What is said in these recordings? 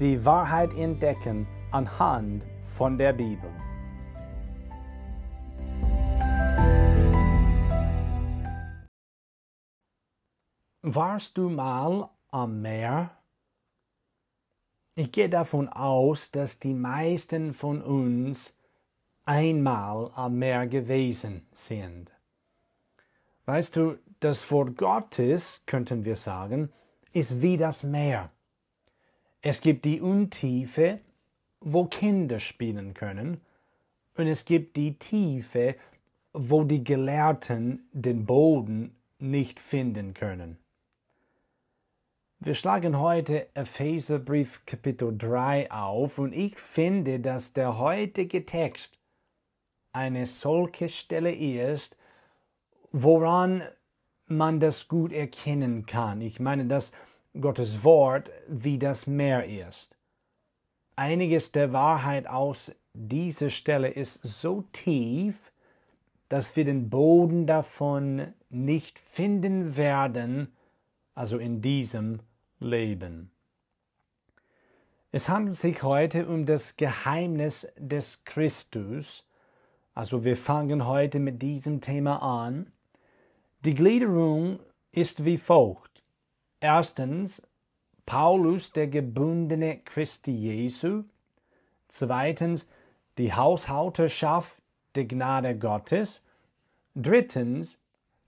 die Wahrheit entdecken anhand von der Bibel. Warst du mal am Meer? Ich gehe davon aus, dass die meisten von uns einmal am Meer gewesen sind. Weißt du, das Wort Gottes, könnten wir sagen, ist wie das Meer. Es gibt die Untiefe, wo Kinder spielen können, und es gibt die Tiefe, wo die Gelehrten den Boden nicht finden können. Wir schlagen heute Epheserbrief Kapitel 3 auf und ich finde, dass der heutige Text eine solche Stelle ist, woran man das gut erkennen kann. Ich meine, dass Gottes Wort wie das Meer ist. Einiges der Wahrheit aus dieser Stelle ist so tief, dass wir den Boden davon nicht finden werden, also in diesem Leben. Es handelt sich heute um das Geheimnis des Christus, also wir fangen heute mit diesem Thema an. Die Gliederung ist wie folgt. Erstens Paulus, der gebundene Christi Jesu. Zweitens die Haushalterschaft der Gnade Gottes. Drittens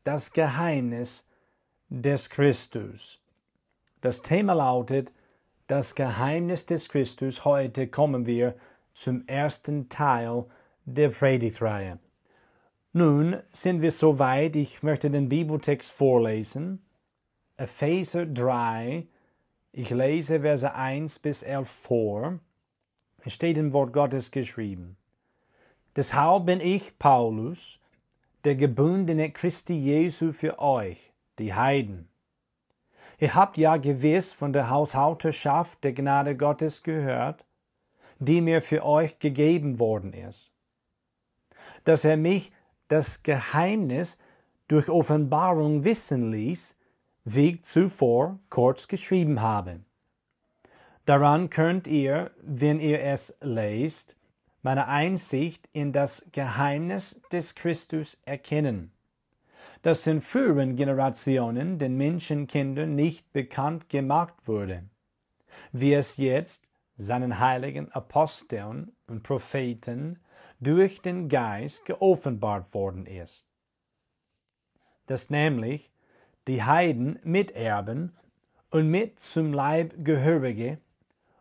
das Geheimnis des Christus. Das Thema lautet das Geheimnis des Christus. Heute kommen wir zum ersten Teil der Predigtreihe. Nun sind wir soweit. Ich möchte den Bibeltext vorlesen. Epheser 3, ich lese Verse 1 bis 11 vor. Es steht im Wort Gottes geschrieben. Deshalb bin ich, Paulus, der gebundene Christi Jesu für euch, die Heiden. Ihr habt ja gewiss von der Haushalterschaft der Gnade Gottes gehört, die mir für euch gegeben worden ist. Dass er mich das Geheimnis durch Offenbarung wissen ließ, wie ich zuvor kurz geschrieben habe. Daran könnt ihr, wenn ihr es lest, meine Einsicht in das Geheimnis des Christus erkennen, das in früheren Generationen den Menschenkindern nicht bekannt gemacht wurde, wie es jetzt seinen heiligen Aposteln und Propheten durch den Geist geoffenbart worden ist. Das nämlich die Heiden miterben und mit zum Leib gehörige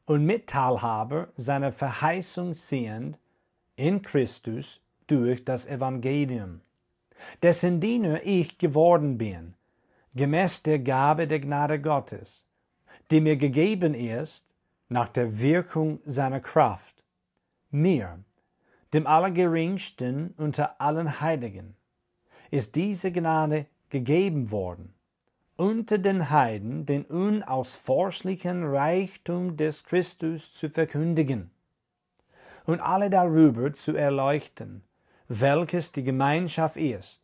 und Mitteilhaber seiner Verheißung sind in Christus durch das Evangelium, dessen Diener ich geworden bin, gemäß der Gabe der Gnade Gottes, die mir gegeben ist nach der Wirkung seiner Kraft, mir, dem Allergeringsten unter allen Heiligen, ist diese Gnade gegeben worden, unter den Heiden den unausforschlichen Reichtum des Christus zu verkündigen und alle darüber zu erleuchten, welches die Gemeinschaft ist,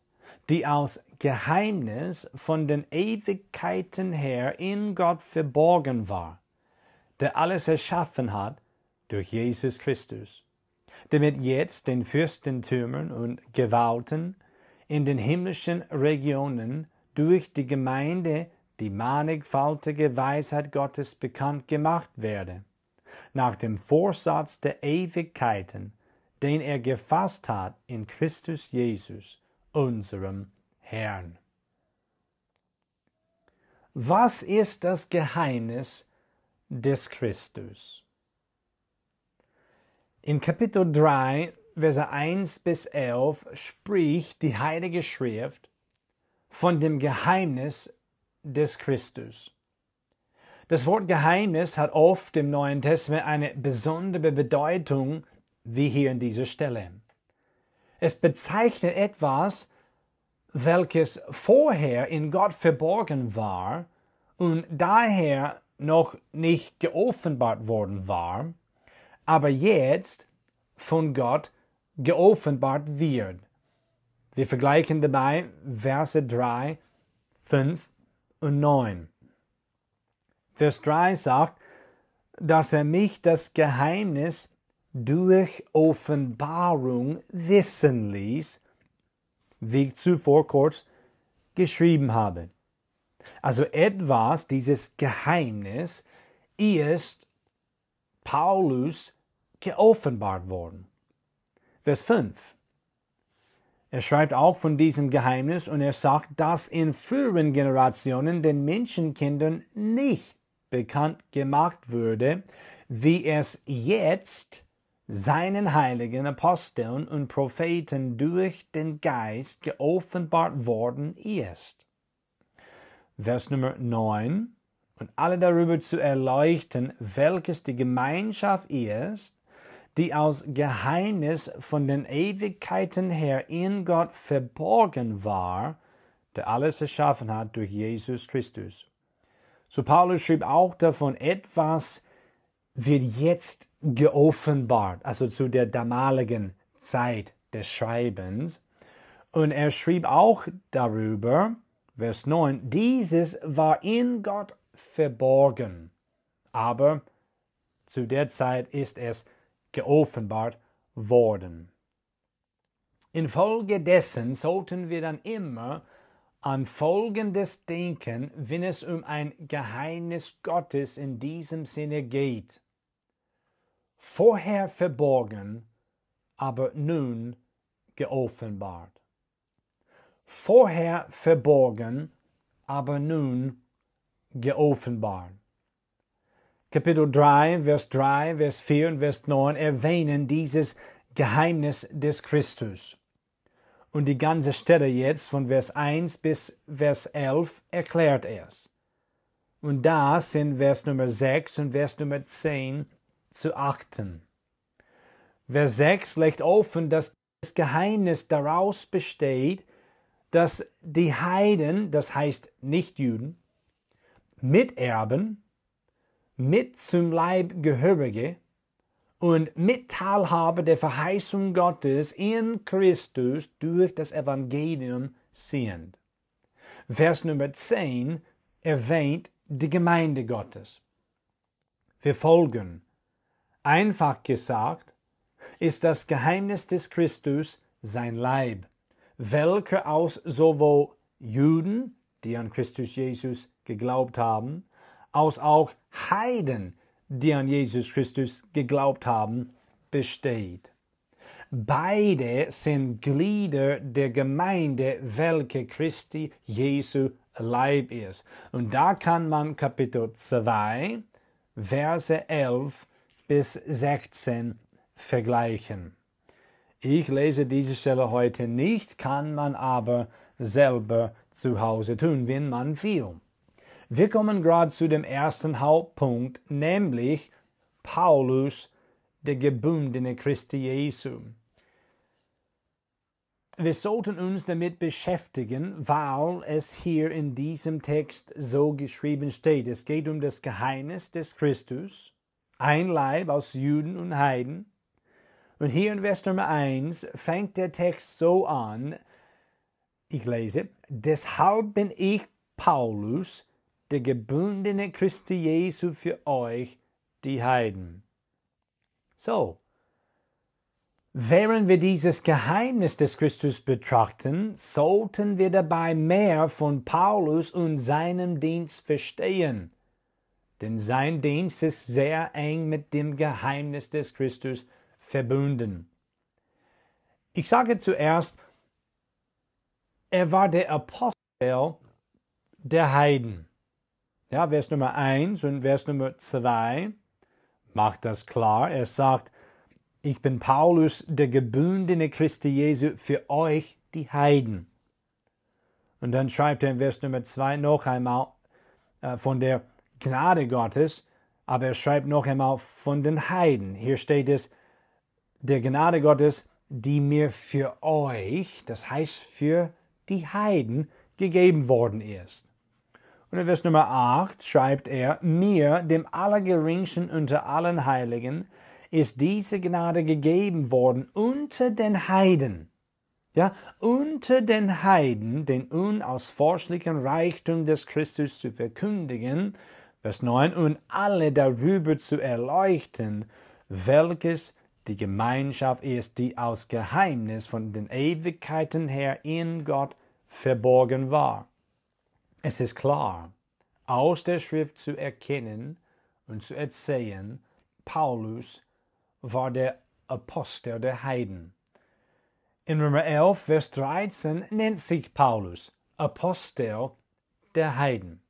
die aus Geheimnis von den Ewigkeiten her in Gott verborgen war, der alles erschaffen hat durch Jesus Christus, damit jetzt den Fürstentümern und Gewalten in den himmlischen Regionen durch die Gemeinde die mannigfaltige Weisheit Gottes bekannt gemacht werde, nach dem Vorsatz der Ewigkeiten, den er gefasst hat in Christus Jesus, unserem Herrn. Was ist das Geheimnis des Christus? In Kapitel 3, Verse 1 bis 11 spricht die Heilige Schrift von dem Geheimnis des Christus. Das Wort Geheimnis hat oft im Neuen Testament eine besondere Bedeutung, wie hier an dieser Stelle. Es bezeichnet etwas, welches vorher in Gott verborgen war und daher noch nicht geoffenbart worden war, aber jetzt von Gott geoffenbart wird. Wir vergleichen dabei Verse 3, 5 und 9. Vers 3 sagt, dass er mich das Geheimnis durch Offenbarung wissen ließ, wie ich zuvor kurz geschrieben habe. Also etwas, dieses Geheimnis, ist Paulus geoffenbart worden. Vers 5. Er schreibt auch von diesem Geheimnis und er sagt, dass in früheren Generationen den Menschenkindern nicht bekannt gemacht würde, wie es jetzt seinen heiligen Aposteln und Propheten durch den Geist geoffenbart worden ist. Vers Nummer 9 und alle darüber zu erleuchten, welches die Gemeinschaft ist, die aus Geheimnis von den Ewigkeiten her in Gott verborgen war, der alles erschaffen hat durch Jesus Christus. So Paulus schrieb auch davon, etwas wird jetzt geoffenbart, also zu der damaligen Zeit des Schreibens. Und er schrieb auch darüber, Vers 9, dieses war in Gott verborgen, aber zu der Zeit ist es geoffenbart worden. Infolgedessen sollten wir dann immer an Folgendes denken, wenn es um ein Geheimnis Gottes in diesem Sinne geht. Vorher verborgen, aber nun geoffenbart. Vorher verborgen, aber nun geoffenbart. Kapitel 3, Vers 3, Vers 4 und Vers 9 erwähnen dieses Geheimnis des Christus. Und die ganze Stelle jetzt von Vers 1 bis Vers 11 erklärt es. Und das in Vers Nummer 6 und Vers Nummer 10 zu achten. Vers 6 legt offen, dass das Geheimnis daraus besteht, dass die Heiden, das heißt Nichtjuden, Miterben, mit zum Leib Gehörige und Mitteilhaber der Verheißung Gottes in Christus durch das Evangelium sind. Vers Nummer 10 erwähnt die Gemeinde Gottes. Wir folgen. Einfach gesagt ist das Geheimnis des Christus sein Leib, welcher aus sowohl Juden, die an Christus Jesus geglaubt haben, aus auch Heiden, die an Jesus Christus geglaubt haben, besteht. Beide sind Glieder der Gemeinde, welche Christi Jesu Leib ist. Und da kann man Kapitel 2, Verse 11 bis 16 vergleichen. Ich lese diese Stelle heute nicht, kann man aber selber zu Hause tun, wenn man will. Wir kommen gerade zu dem ersten Hauptpunkt, nämlich Paulus, der gebundene Christi Jesu. Wir sollten uns damit beschäftigen, weil es hier in diesem Text so geschrieben steht. Es geht um das Geheimnis des Christus, ein Leib aus Juden und Heiden. Und hier in Vers Nummer 1 fängt der Text so an, ich lese, deshalb bin ich Paulus, der gebundene Christi Jesu für euch, die Heiden. So, während wir dieses Geheimnis des Christus betrachten, sollten wir dabei mehr von Paulus und seinem Dienst verstehen. Denn sein Dienst ist sehr eng mit dem Geheimnis des Christus verbunden. Ich sage zuerst, er war der Apostel der Heiden. Ja, Vers Nummer 1 und Vers Nummer 2 macht das klar. Er sagt, ich bin Paulus, der gebundene Christi Jesu für euch, die Heiden. Und dann schreibt er in Vers Nummer 2 noch einmal äh, von der Gnade Gottes, aber er schreibt noch einmal von den Heiden. Hier steht es, der Gnade Gottes, die mir für euch, das heißt für die Heiden, gegeben worden ist. Und in Vers Nummer 8 schreibt er, mir, dem Allergeringsten unter allen Heiligen, ist diese Gnade gegeben worden unter den Heiden. Ja, unter den Heiden den unausforschlichen Reichtum des Christus zu verkündigen, Vers 9, und alle darüber zu erleuchten, welches die Gemeinschaft ist, die aus Geheimnis von den Ewigkeiten her in Gott verborgen war. Es ist klar, aus der Schrift zu erkennen und zu erzählen, Paulus war der Apostel der Heiden. In Römer 11, Vers 13 nennt sich Paulus Apostel der Heiden.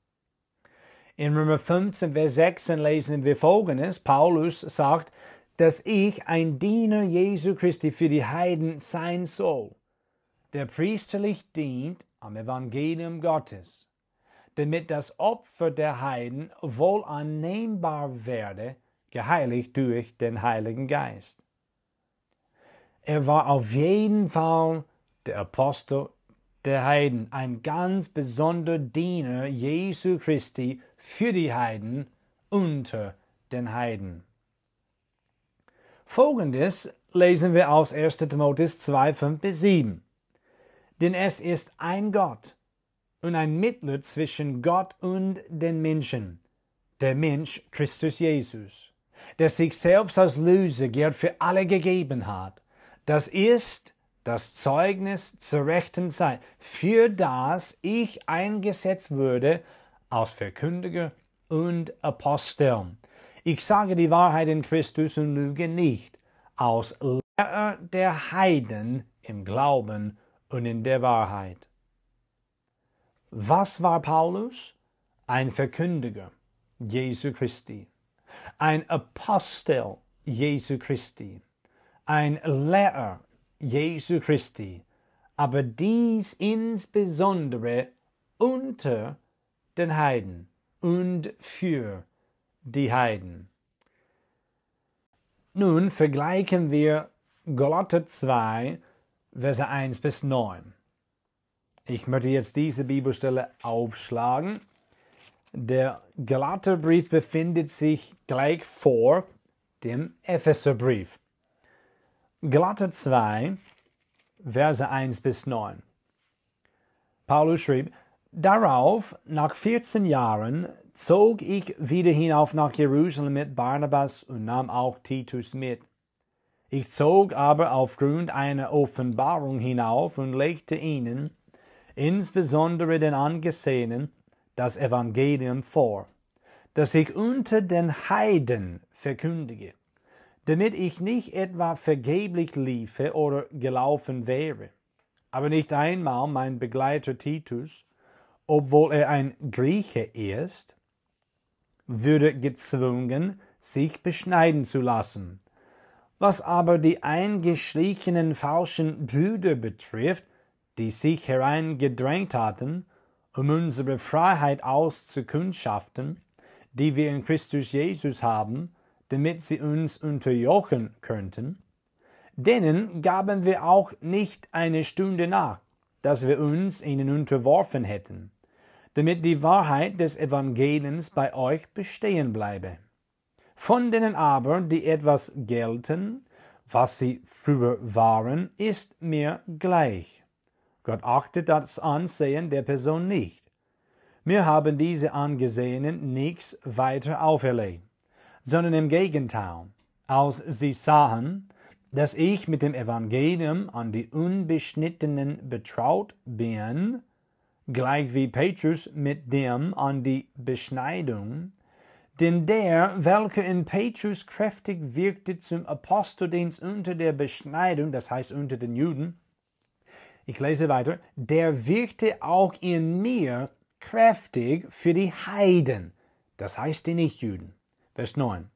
In Römer 15, Vers 16 lesen wir folgendes. Paulus sagt, dass ich ein Diener Jesu Christi für die Heiden sein soll, der priesterlich dient am Evangelium Gottes damit das Opfer der Heiden wohl annehmbar werde, geheiligt durch den Heiligen Geist. Er war auf jeden Fall der Apostel der Heiden, ein ganz besonderer Diener Jesu Christi für die Heiden unter den Heiden. Folgendes lesen wir aus 1. Timotheus 2, 5 bis 7. Denn es ist ein Gott, und ein Mittler zwischen Gott und den Menschen, der Mensch Christus Jesus, der sich selbst als Lösegeld für alle gegeben hat. Das ist das Zeugnis zur rechten Zeit, für das ich eingesetzt würde als Verkündiger und Apostel. Ich sage die Wahrheit in Christus und lüge nicht, als Lehrer der Heiden im Glauben und in der Wahrheit. Was war Paulus? Ein Verkündiger Jesu Christi, ein Apostel Jesu Christi, ein Lehrer Jesu Christi, aber dies insbesondere unter den Heiden und für die Heiden. Nun vergleichen wir Galater 2, Verse 1 bis 9. Ich möchte jetzt diese Bibelstelle aufschlagen. Der Galaterbrief befindet sich gleich vor dem Epheserbrief. Galater 2, Verse 1 bis 9. Paulus schrieb, Darauf, nach 14 Jahren, zog ich wieder hinauf nach Jerusalem mit Barnabas und nahm auch Titus mit. Ich zog aber aufgrund einer Offenbarung hinauf und legte ihnen insbesondere den Angesehenen, das Evangelium vor, das ich unter den Heiden verkündige, damit ich nicht etwa vergeblich liefe oder gelaufen wäre. Aber nicht einmal mein Begleiter Titus, obwohl er ein Grieche ist, würde gezwungen, sich beschneiden zu lassen. Was aber die eingeschlichenen falschen Brüder betrifft, die sich hereingedrängt hatten, um unsere Freiheit auszukundschaften, die wir in Christus Jesus haben, damit sie uns unterjochen könnten, denen gaben wir auch nicht eine Stunde nach, dass wir uns ihnen unterworfen hätten, damit die Wahrheit des Evangeliums bei euch bestehen bleibe. Von denen aber, die etwas gelten, was sie früher waren, ist mir gleich Gott achtet das Ansehen der Person nicht. Mir haben diese Angesehenen nichts weiter auferlegt, sondern im Gegenteil, als sie sahen, dass ich mit dem Evangelium an die Unbeschnittenen betraut bin, gleich wie Petrus mit dem an die Beschneidung, denn der, welcher in Petrus kräftig wirkte zum Aposteldienst unter der Beschneidung, das heißt unter den Juden, ich lese weiter, der wirkte auch in mir kräftig für die Heiden, das heißt die Nichtjuden. Vers 9.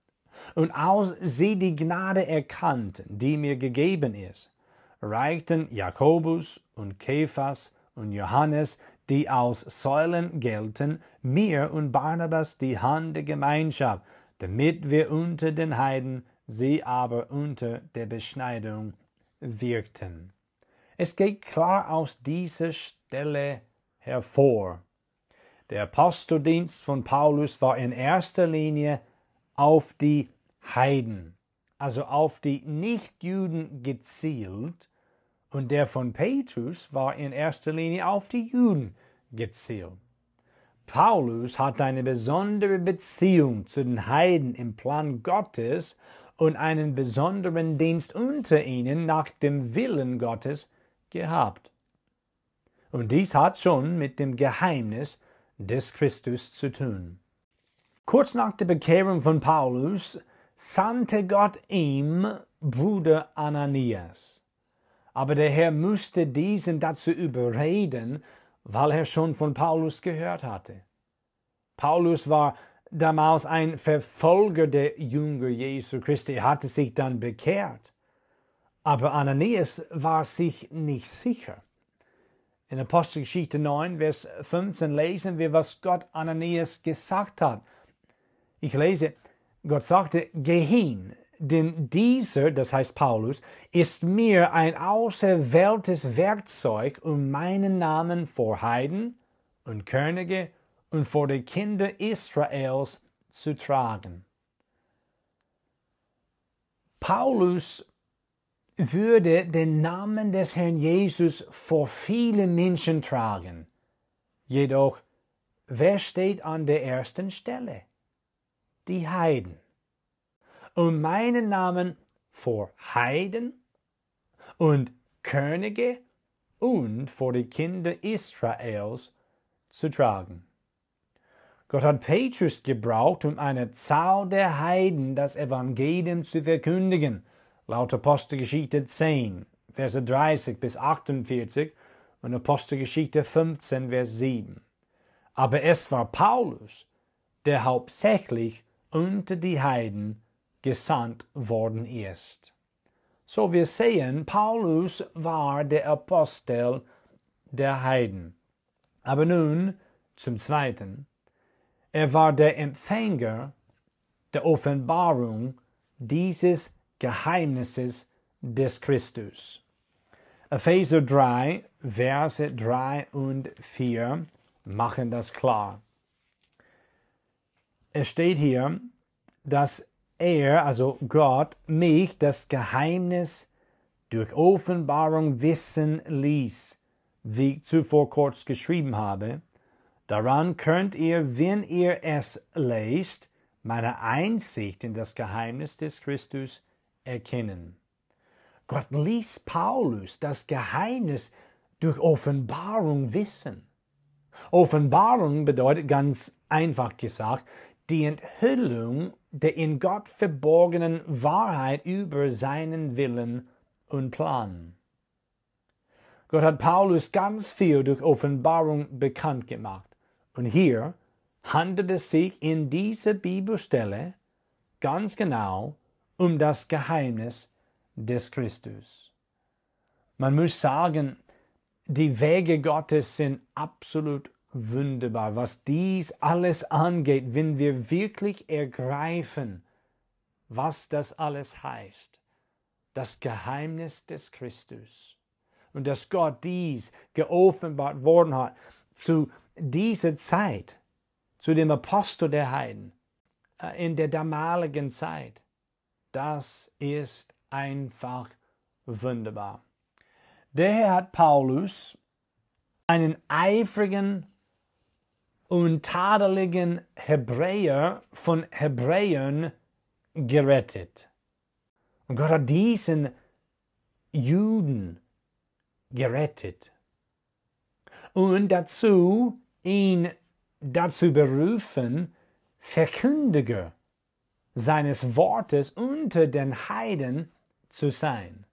Und als sie die Gnade erkannten, die mir gegeben ist, reichten Jakobus und Kephas und Johannes die aus Säulen gelten, mir und Barnabas die Hand der Gemeinschaft, damit wir unter den Heiden, sie aber unter der Beschneidung wirkten. Es geht klar aus dieser Stelle hervor. Der Aposteldienst von Paulus war in erster Linie auf die Heiden, also auf die Nichtjuden gezielt, und der von Petrus war in erster Linie auf die Juden gezielt. Paulus hat eine besondere Beziehung zu den Heiden im Plan Gottes und einen besonderen Dienst unter ihnen nach dem Willen Gottes gehabt. Und dies hat schon mit dem Geheimnis des Christus zu tun. Kurz nach der Bekehrung von Paulus sandte Gott ihm Bruder Ananias. Aber der Herr musste diesen dazu überreden, weil er schon von Paulus gehört hatte. Paulus war damals ein Verfolger der Jünger Jesu Christi, hatte sich dann bekehrt. Aber Ananias war sich nicht sicher. In Apostelgeschichte 9, Vers 15 lesen wir, was Gott Ananias gesagt hat. Ich lese, Gott sagte, geh hin, denn dieser, das heißt Paulus, ist mir ein auserwähltes Werkzeug, um meinen Namen vor Heiden und Könige und vor die Kinder Israels zu tragen. Paulus würde den Namen des Herrn Jesus vor viele Menschen tragen. Jedoch, wer steht an der ersten Stelle? Die Heiden. Um meinen Namen vor Heiden und Könige und vor die Kinder Israels zu tragen. Gott hat Petrus gebraucht, um eine Zahl der Heiden das Evangelium zu verkündigen – laut Apostelgeschichte 10, Verse 30 bis 48 und Apostelgeschichte 15, Vers 7. Aber es war Paulus, der hauptsächlich unter die Heiden gesandt worden ist. So wir sehen, Paulus war der Apostel der Heiden. Aber nun zum Zweiten. Er war der Empfänger der Offenbarung dieses Geheimnisses des Christus. Epheser 3, Verse 3 und 4 machen das klar. Es steht hier, dass er, also Gott, mich das Geheimnis durch Offenbarung wissen ließ, wie ich zuvor kurz geschrieben habe. Daran könnt ihr, wenn ihr es lest, meine Einsicht in das Geheimnis des Christus erkennen. Gott ließ Paulus das Geheimnis durch Offenbarung wissen. Offenbarung bedeutet ganz einfach gesagt die Enthüllung der in Gott verborgenen Wahrheit über seinen Willen und Plan. Gott hat Paulus ganz viel durch Offenbarung bekannt gemacht. Und hier handelt es sich in dieser Bibelstelle ganz genau um das Geheimnis des Christus. Man muss sagen, die Wege Gottes sind absolut wunderbar, was dies alles angeht, wenn wir wirklich ergreifen, was das alles heißt. Das Geheimnis des Christus. Und dass Gott dies geoffenbart worden hat zu dieser Zeit, zu dem Apostel der Heiden, äh, in der damaligen Zeit. Das ist einfach wunderbar. Daher hat Paulus einen eifrigen und tadeligen Hebräer von Hebräern gerettet. Und Gott hat diesen Juden gerettet. Und dazu ihn dazu berufen, Verkündiger seines Wortes unter den Heiden zu sein.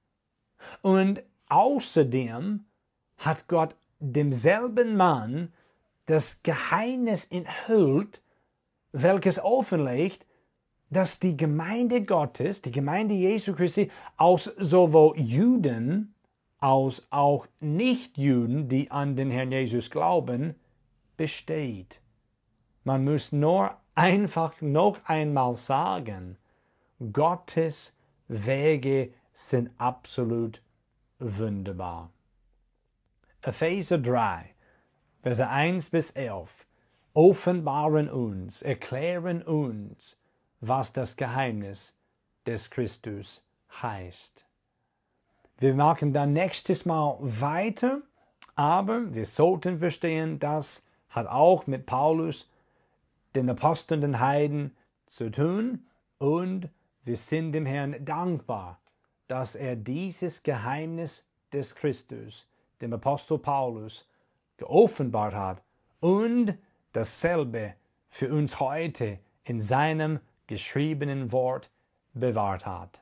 Und außerdem hat Gott demselben Mann das Geheimnis enthüllt, welches offenlegt, dass die Gemeinde Gottes, die Gemeinde Jesu Christi, aus sowohl Juden aus auch Nichtjuden, die an den Herrn Jesus glauben, besteht. Man muss nur einfach noch einmal sagen, Gottes Wege sind absolut wunderbar. Epheser 3, Verse 1 bis 11 offenbaren uns, erklären uns, was das Geheimnis des Christus heißt. Wir machen dann nächstes Mal weiter, aber wir sollten verstehen, das hat auch mit Paulus, den Aposteln, den Heiden zu tun und wir sind dem Herrn dankbar, dass er dieses Geheimnis des Christus, dem Apostel Paulus, geoffenbart hat und dasselbe für uns heute in seinem geschriebenen Wort bewahrt hat.